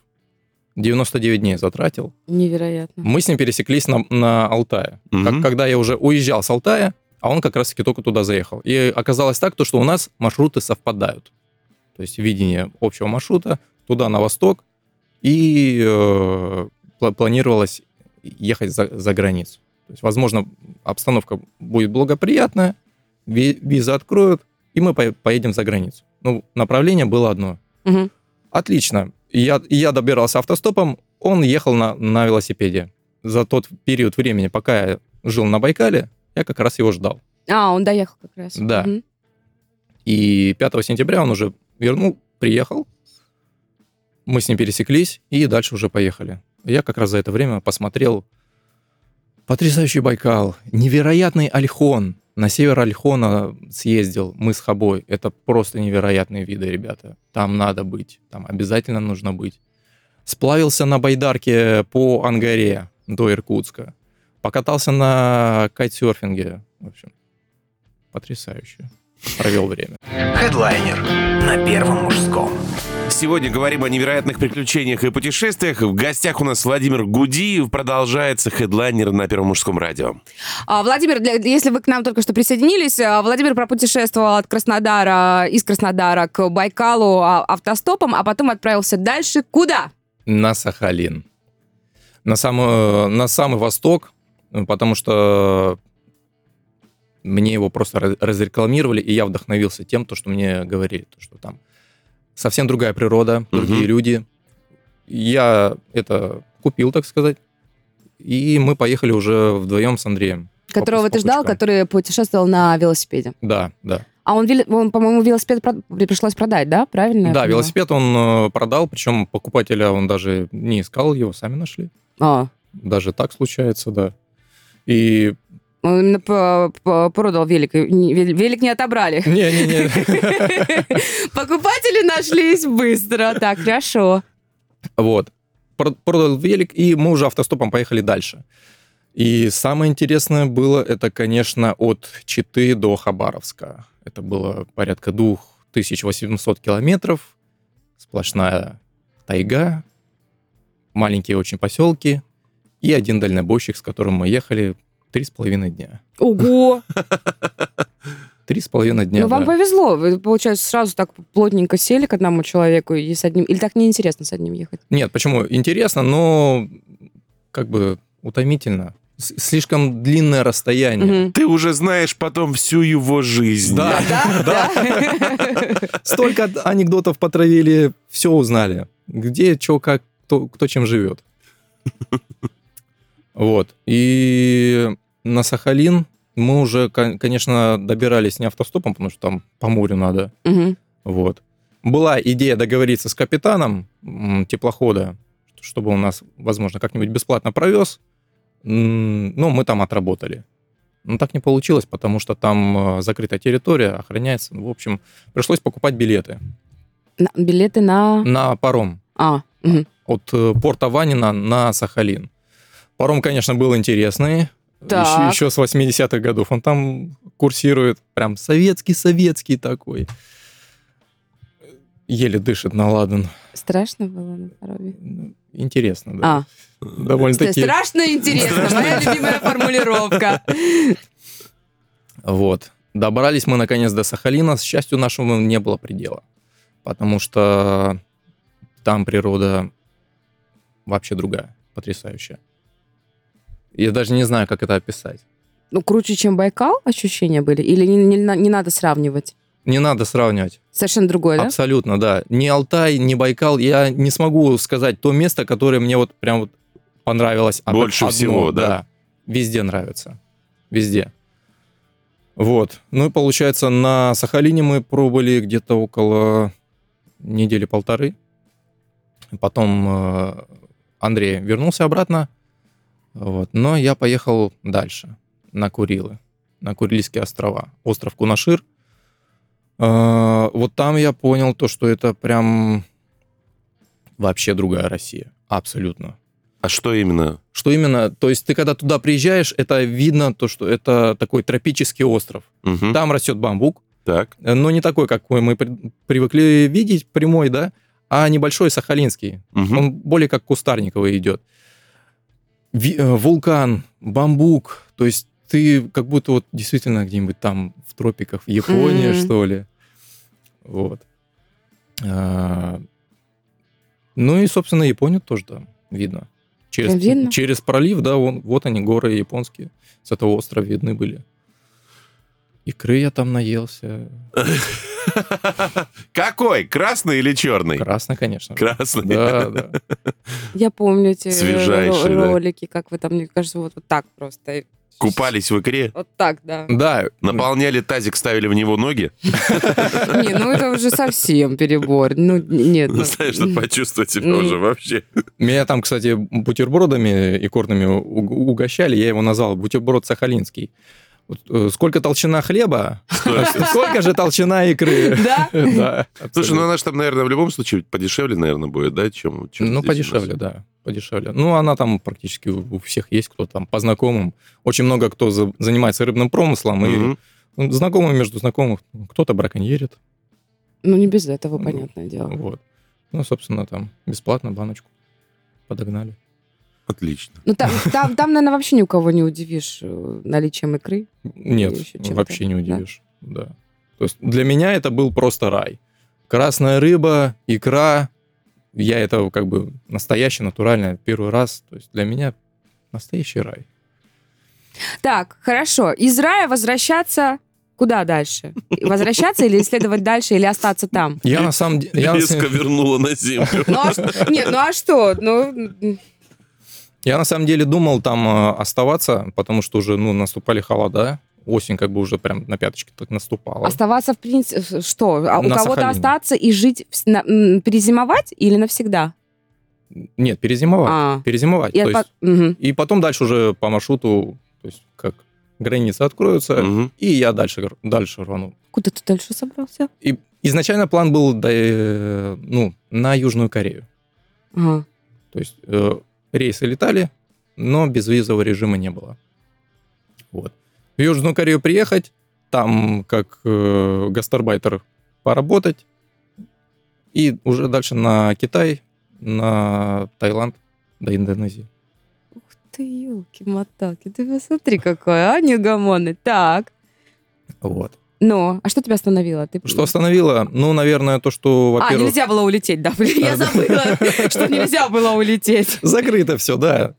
99 дней затратил. Невероятно. Мы с ним пересеклись на, на Алтае. Мгм. Как- когда я уже уезжал с Алтая, а он как раз-таки только туда заехал. И оказалось так, то, что у нас маршруты совпадают. То есть видение общего маршрута туда на восток, и э, пла- планировалось ехать за, за границу. То есть, возможно, обстановка будет благоприятная, ви- визы откроют, и мы по- поедем за границу. Ну, направление было одно. Мгм. Отлично. И Я, и я добирался автостопом, он ехал на, на велосипеде. За тот период времени, пока я жил на Байкале, я как раз его ждал. А, он доехал как раз. Да. Мгм. И 5 сентября он уже вернул, приехал. Мы с ним пересеклись и дальше уже поехали. Я как раз за это время посмотрел потрясающий Байкал, невероятный Альхон. На север Альхона съездил мы с Хабой. Это просто невероятные виды, ребята. Там надо быть, там обязательно нужно быть. Сплавился на байдарке по Ангаре до Иркутска. Покатался на кайтсерфинге. В общем, потрясающе. Провел время. Хедлайнер на Первом мужском. Сегодня говорим о невероятных приключениях и путешествиях. В гостях у нас Владимир Гудиев. Продолжается хедлайнер на Первом мужском радио. А, Владимир, для- если вы к нам только что присоединились, а, Владимир пропутешествовал от Краснодара, из Краснодара к Байкалу а, автостопом, а потом отправился дальше. Куда? На Сахалин. На самый, на самый восток, потому что мне его просто раз- разрекламировали, и я вдохновился тем, то, что мне говорили, то, что там совсем другая природа, другие Мгм. люди. Я это купил, так сказать, и мы поехали уже вдвоем с Андреем. Которого По- ты ждал, который путешествовал на велосипеде. Да, да. А он, он, по-моему, велосипед пришлось продать, да? Правильно? да, велосипед он э, продал, причем покупателя он даже не искал, его сами нашли. А, Даже так случается, да. И он именно продал велик. Велик не отобрали. Не-не-не. Покупатели нашлись быстро. Так, хорошо. Вот. Про- Продал велик, и мы уже автостопом поехали дальше. И самое интересное было, это, конечно, от Читы до Хабаровска. Это было порядка 2800 километров, сплошная тайга, маленькие очень поселки и один дальнобойщик, с которым мы ехали три с половиной дня. Ого! Три с половиной дня, Ну, вам да. повезло. Вы, получается, сразу так плотненько сели к одному человеку и с одним... Или так неинтересно с одним ехать? Нет, почему? Интересно, но как бы утомительно. С- Слишком длинное расстояние. Мгм. Ты уже знаешь потом всю его жизнь. Да. Да, да. Столько анекдотов потравили, все узнали. Где, что, как, кто, кто чем живет. Вот. И на Сахалин мы уже, кон- конечно, добирались не автостопом, потому что там по морю надо. Мгм. Вот. Была идея договориться с капитаном теплохода, чтобы он нас, возможно, как-нибудь бесплатно провез. Но мы там отработали. Но так не получилось, потому что там э, закрытая территория, охраняется. В общем, пришлось покупать билеты На- Билеты на... на паром А, мгм. от э, порта Ванина на Сахалин. Паром, конечно, был интересный. Так. Еще, еще с 80-х годов. Он там курсирует. Прям советский-советский такой. Еле дышит на ладан. страшно было на пароме? Ну, Интересно, да. А, Довольно-таки. страшно и интересно. Моя любимая формулировка. Вот. Добрались мы, наконец, до Сахалина. С счастью нашему не было предела. Потому что там природа вообще другая, потрясающая. Я даже не знаю, как это описать. Ну, круче, чем Байкал ощущения были? Или не, не на- не надо сравнивать? Не надо сравнивать. Совершенно другое, да? Абсолютно, да. Ни Алтай, ни Байкал. Я не смогу сказать то место, которое мне вот прям вот понравилось. об- Больше всего, да. Везде нравится. Везде. Вот. Ну и получается, на Сахалине мы пробыли где-то около недели полторы. Потом э, Андрей вернулся обратно. Вот. Но я поехал дальше, на Курилы, на Курильские острова. Остров Кунашир. Э, Вот там я понял то, что это прям вообще другая Россия. Абсолютно. А что именно? Что именно? То есть ты когда туда приезжаешь, это видно то, что это такой тропический остров. Мгм. Там растет бамбук, Так. э, но не такой, как мы мы при- привыкли видеть, прямой, да, а небольшой сахалинский. Мгм. Он более как кустарниковый идет. Э, вулкан, бамбук, то есть ты как будто вот действительно где-нибудь там в тропиках, в Японии, Мгм. что ли. Вот. А, Ну и, собственно, Японию тоже там видно. Через, видно? через пролив, да, вон, вот они, горы японские. С этого острова видны были. Икры я там наелся. Какой? Красный или черный? Красный, конечно. Красный. Да, да. Я помню эти Свежайший, ролики, как вы там, мне кажется, вот, вот так просто. Купались в икре, Вот так, да. Да, наполняли тазик, ставили в него ноги, Не, ну это уже совсем перебор. Ну, нет. ну, знаешь, чтобы почувствовать себя уже вообще. Меня там, кстати, бутербродами икорными у- угощали. Я его назвал бутерброд сахалинский. Э, сколько толщина хлеба, сколько же толщина икры. Да? Слушай, ну она же там, наверное, в любом случае подешевле, наверное, будет, да, чем... Ну, подешевле, да, подешевле. Ну, она там практически у всех есть, кто там по знакомым. Очень много кто за- занимается рыбным промыслом, и ну, знакомые между знакомых, кто-то браконьерит. Ну, не без этого, Ну, понятное дело. Вот. Ну, собственно, там бесплатно баночку подогнали. Отлично. Ну, там, там, там, наверное, вообще ни у кого не удивишь э, наличием икры. Нет, вообще не да? удивишь. Да. То есть для меня это был просто рай. Красная рыба, икра. Я это как бы настоящий, натуральный первый раз. То есть для меня настоящий рай. Так, хорошо. Из рая возвращаться куда дальше? Возвращаться или исследовать дальше, или остаться там? Я на самом деле... Резко вернула на землю. Ну, а что? Нет, ну а что? Ну, Я на самом деле думал там э, оставаться, потому что уже ну, наступали холода. Осень как бы уже прям на пяточке так наступала. оставаться, в принципе, что? А у кого-то Сахалине. остаться и жить, на- перезимовать или навсегда? Нет, перезимовать. А. Перезимовать. И, То отпо- есть- Мгм. и потом дальше уже по маршруту, то есть как границы откроются, Мгм. и я дальше, дальше рвану. Куда ты дальше собрался? И изначально план был да, э, ну, на Южную Корею. Ага. То есть э, рейсы летали, но безвизового режима не было. Вот. В Южную Корею приехать, там как э, гастарбайтер поработать, и уже дальше на Китай, на Таиланд, до Индонезии. Ух ты, елки-моталки, ты посмотри какой, а, неугомонный. Так, Вот. Ну, а что тебя остановило? Ты... Что остановило? Ну, наверное, то, что, А, во-первых... нельзя было улететь, да, блин, я А, забыла, что нельзя было улететь. Закрыто все, да.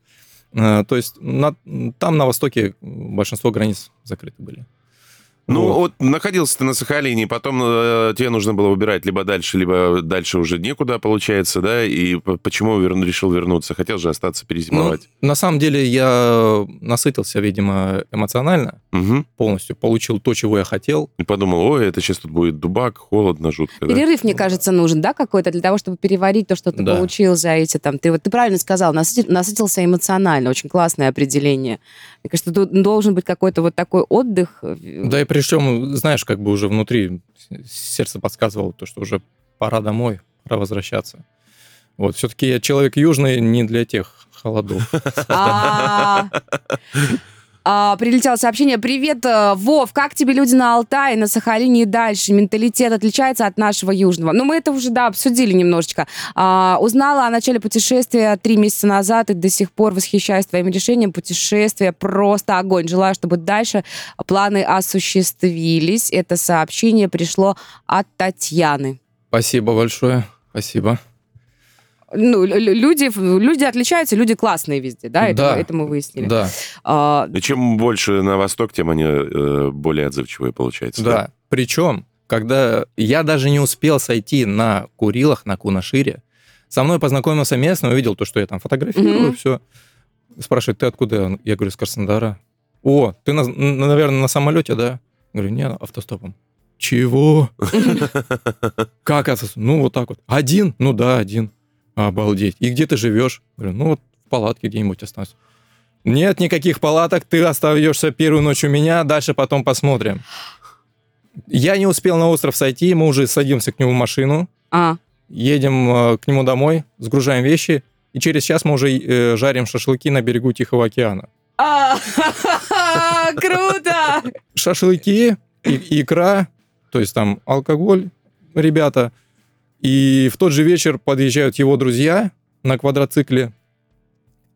Э, То есть на- там на востоке большинство границ закрыты были. Ну, Вот. вот находился ты на Сахалине, потом э, тебе нужно было выбирать либо дальше, либо дальше уже некуда, получается, да? И почему верну- решил вернуться? Хотел же остаться перезимовать. Ну, на самом деле я насытился, видимо, эмоционально Мгм. полностью, получил то, чего я хотел. И подумал, ой, это сейчас тут будет дубак, холодно, жутко. да?» Перерыв, мне кажется, нужен, да, какой-то для того, чтобы переварить то, что ты Да. получил за эти там. Ты вот ты правильно сказал, насыти- насытился эмоционально, очень классное определение. Мне кажется, тут должен быть какой-то вот такой отдых. Да и причем, знаешь, как бы уже внутри сердце подсказывало то, что уже пора домой, пора возвращаться. Вот, все-таки я человек южный не для тех холодов. А, Прилетело сообщение. Привет, э, Вов, как тебе люди на Алтае, на Сахалине и дальше? Менталитет отличается от нашего южного. Ну, мы это уже, да, обсудили немножечко. А, Узнала о начале путешествия три месяца назад и до сих пор восхищаюсь твоим решением. Путешествие просто огонь. Желаю, чтобы дальше планы осуществились. Это сообщение пришло от Татьяны. Спасибо большое, спасибо. Ну, лю- лю- люди, люди отличаются, люди классные везде, да? Это, Да. это мы выяснили. Да, А, И чем больше на восток, тем они э, более отзывчивые, получается. да. Причем, когда я даже не успел сойти на Курилах, на Кунашире, со мной познакомился местный, увидел то, что я там фотографирую, Мгм. все. Спрашивает, ты откуда? Я говорю, с Краснодара. О, ты, на- наверное, на самолете, да? Говорю, нет, автостопом. Чего? Как это? Ну, вот так вот. Один? Ну да, один. Обалдеть. И где ты живешь? Говорю, ну вот в палатке где-нибудь останусь. Нет никаких палаток, ты остаешься первую ночь у меня, дальше потом посмотрим. Я не успел на остров сойти, мы уже садимся к нему в машину, а. едем э, к нему домой, сгружаем вещи, и через час мы уже э, жарим шашлыки на берегу Тихого океана. А, Круто! Шашлыки, икра, то есть там алкоголь, ребята. И в тот же вечер подъезжают его друзья на квадроцикле.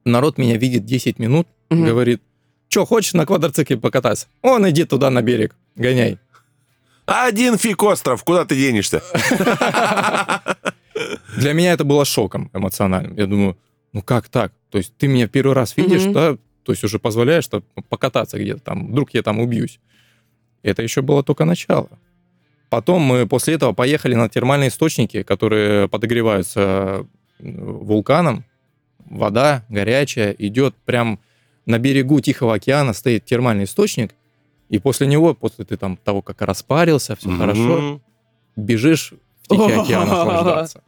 Народ меня видит 10 минут, Мгм. говорит, что, хочешь на квадроцикле покататься? Он, иди туда на берег, гоняй. Один фиг остров, куда ты денешься? Для меня это было шоком эмоциональным. Я думаю, ну как так? То есть ты меня первый раз видишь, Мгм. да? То есть уже позволяешь покататься где-то там, вдруг я там убьюсь. Это еще было только начало. Потом мы после этого поехали на термальные источники, которые подогреваются э, вулканом. Вода горячая, идет прям на берегу Тихого океана стоит термальный источник, и после него, после ты там того, как распарился, все хорошо, Мгм. бежишь в Тихий океан охлаждаться.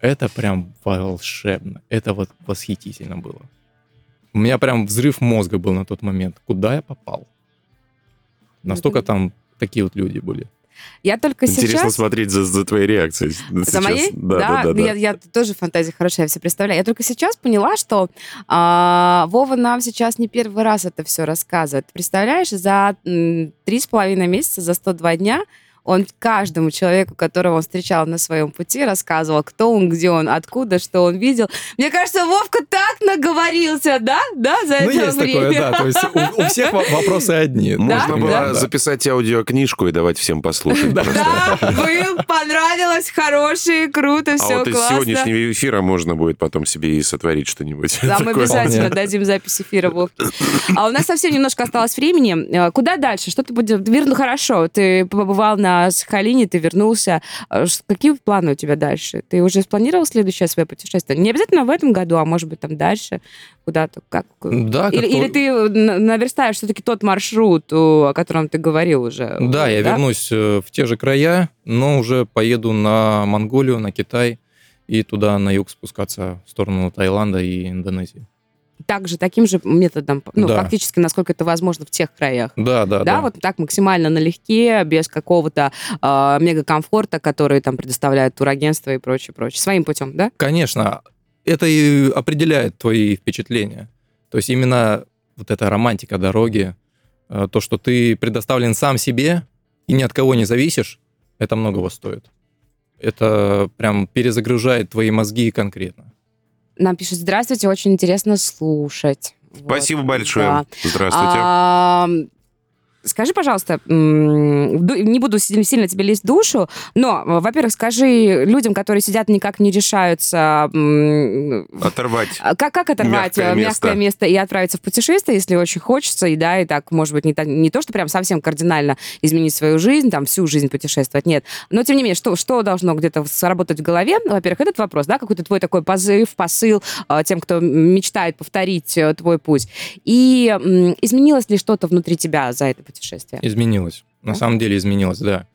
Это прям волшебно. Это вот восхитительно было. У меня прям взрыв мозга был на тот момент. Куда я попал? Настолько там такие вот люди были. Я только Интересно сейчас... смотреть за, за твоей реакцией. За сейчас. моей? Да, да, да. ну, да. Я, я тоже фантазия хорошая, я все представляю. Я только сейчас поняла, что а, Вова нам сейчас не первый раз это все рассказывает. Представляешь, за три с половиной месяца, за 102 дня он каждому человеку, которого он встречал на своем пути, рассказывал, кто он, где он, откуда, что он видел. Мне кажется, Вовка так наговорился, да? Да, за ну, это есть время. такое, да. То есть у, у всех во- вопросы одни. Можно Да? было Да. записать аудиокнижку и давать всем послушать. Да. был, понравилось, хороший, круто, А все вот из классно. сегодняшнего эфира можно будет потом себе и сотворить что-нибудь. Да, мы обязательно дадим запись эфира Вовки. А у нас совсем немножко осталось времени. Э, Куда дальше? Что ты будешь... Верну, хорошо, ты побывал на Сахалине, ты вернулся. Э, ш- Какие планы у тебя дальше? Ты уже спланировал следующее свое путешествие? Не обязательно в этом году, а может быть там дальше куда-то? Как... Да, как Или, или то- ты на- наверстаешь все-таки тот маршрут, о о котором ты говорил уже? Да, я вернусь э, в те же края, но уже поеду на Монголию, на Китай и туда на юг спускаться в сторону Таиланда и Индонезии. Также таким же методом, ну, Да. фактически, насколько это возможно в тех краях. Да, да, да, да. вот так максимально налегке, без какого-то э, мегакомфорта, который там предоставляет турагентство и прочее, прочее. Своим путем, да? Конечно, это и определяет твои впечатления. То есть именно вот эта романтика дороги, э, то, что ты предоставлен сам себе и ни от кого не зависишь, это многого стоит. Это прям перезагружает твои мозги конкретно. Нам пишут, здравствуйте, очень интересно слушать. Спасибо Вот, большое. да. Здравствуйте. А, Скажи, пожалуйста, не буду си- сильно тебе лезть в душу, но, э, во-первых, скажи людям, которые сидят никак не решаются, Оторвать. а как, как оторвать Мягкое э, место. мягкое место и отправиться в путешествие, если очень хочется, и да, и так, может быть, не, та- не то, что прям совсем кардинально изменить свою жизнь, там, всю жизнь путешествовать, нет. Но, тем не менее, что, что должно где-то сработать в голове? Ну, Во-первых, этот вопрос, да, какой-то твой такой позыв, посыл э, тем, кто мечтает повторить твой путь. И изменилось ли что-то внутри тебя за это путешествие? Изменилось. На самом деле изменилось, да.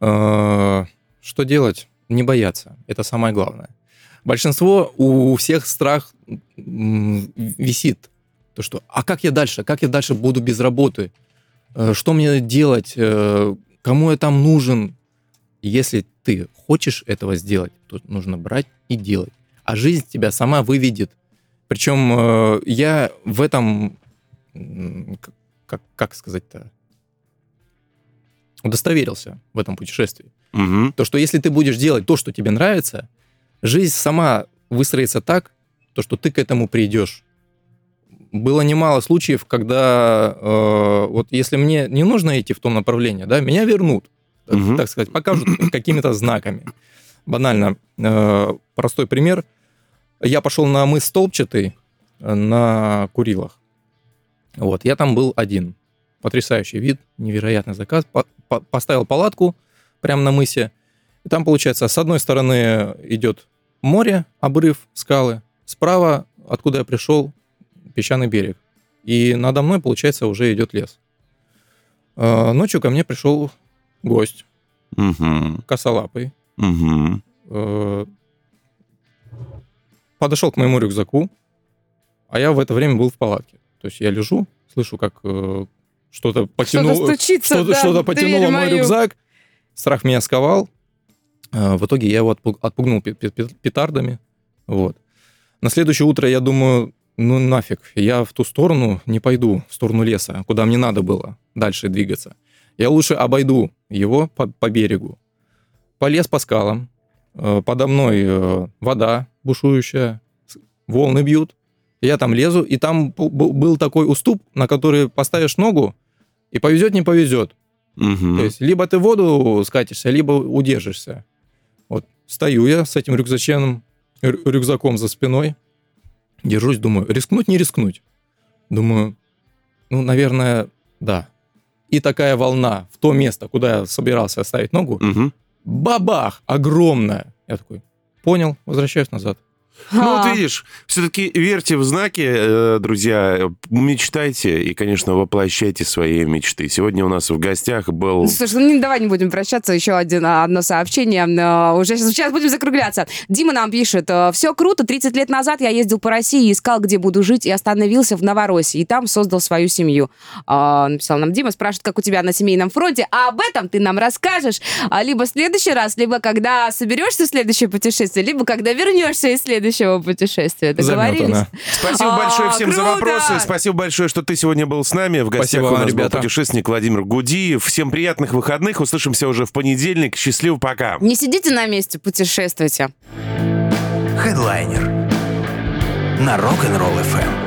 Э, Что делать? Не бояться. Это самое главное. Большинство, у всех страх висит. То, что, а как я дальше? Как я дальше буду без работы? Э, Что мне делать? Э, Кому я там нужен? Если ты хочешь этого сделать, то нужно брать и делать. А жизнь тебя сама выведет. Причем э, я в этом, как, как сказать-то, удостоверился в этом путешествии. Мгм. То, что если ты будешь делать то, что тебе нравится, жизнь сама выстроится так, то, что ты к этому придешь. Было немало случаев, когда э, вот если мне не нужно идти в том направлении, да, меня вернут, так- Мгм. так сказать, покажут какими-то знаками. Банально, э, простой пример. Я пошел на мыс Столбчатый э, на Курилах. Вот, я там был один. Потрясающий вид, невероятный заказ. По- по- поставил палатку прямо на мысе. И там, получается, с одной стороны идет море, обрыв, скалы. Справа, откуда я пришел, песчаный берег. И надо мной, получается, уже идет лес. Э, Ночью ко мне пришел гость, Мгм. косолапый. Э, Подошел к моему рюкзаку, а я в это время был в палатке. То есть я лежу, слышу, как э, что-то потянуло, Что-то стучится, что-то, да, что-то потянуло мой мою. рюкзак. Страх меня сковал. Э, В итоге я его отпуг- отпугнул пе- пе- пе- петардами. Вот. На следующее утро я думаю, ну нафиг, я в ту сторону не пойду, в сторону леса, куда мне надо было дальше двигаться. Я лучше обойду его по, по берегу. Полез по скалам. Э, Подо мной э, вода бушующая, волны бьют. Я там лезу, и там был такой уступ, на который поставишь ногу, и повезет, не повезет. Мгм. То есть либо ты в воду скатишься, либо удержишься. Вот стою я с этим рюкзаченом, рю- рюкзаком за спиной, держусь, думаю, рискнуть, не рискнуть. Думаю, ну, наверное, да. И такая волна в то место, куда я собирался оставить ногу, Мгм. бабах, огромная. Я такой, понял, возвращаюсь назад. Ну вот А. видишь, все-таки верьте в знаки, э, друзья, мечтайте и, конечно, воплощайте свои мечты. Сегодня у нас в гостях был... Ну, Слушай, ну не- давай не будем прощаться. Еще один, а, одно сообщение. А, Уже сейчас, сейчас будем закругляться. Дима нам пишет. Все круто. 30 лет назад я ездил по России, искал, где буду жить, и остановился в Новороссии. И там создал свою семью. А, Написал нам Дима. Спрашивает, как у тебя на семейном фронте. А об этом ты нам расскажешь а, либо в следующий раз, либо когда соберешься в следующее путешествие, либо когда вернешься из следующего путешествия. Договорились? Заметано. Спасибо А, большое всем за вопросы. Спасибо большое, что ты сегодня был с нами. В гостях Спасибо у вам, нас был путешественник Владимир Гудиев. Всем приятных выходных. Услышимся уже в понедельник. Счастливо, пока. Не сидите на месте, путешествуйте. Хедлайнер на Rock'n'Roll FM.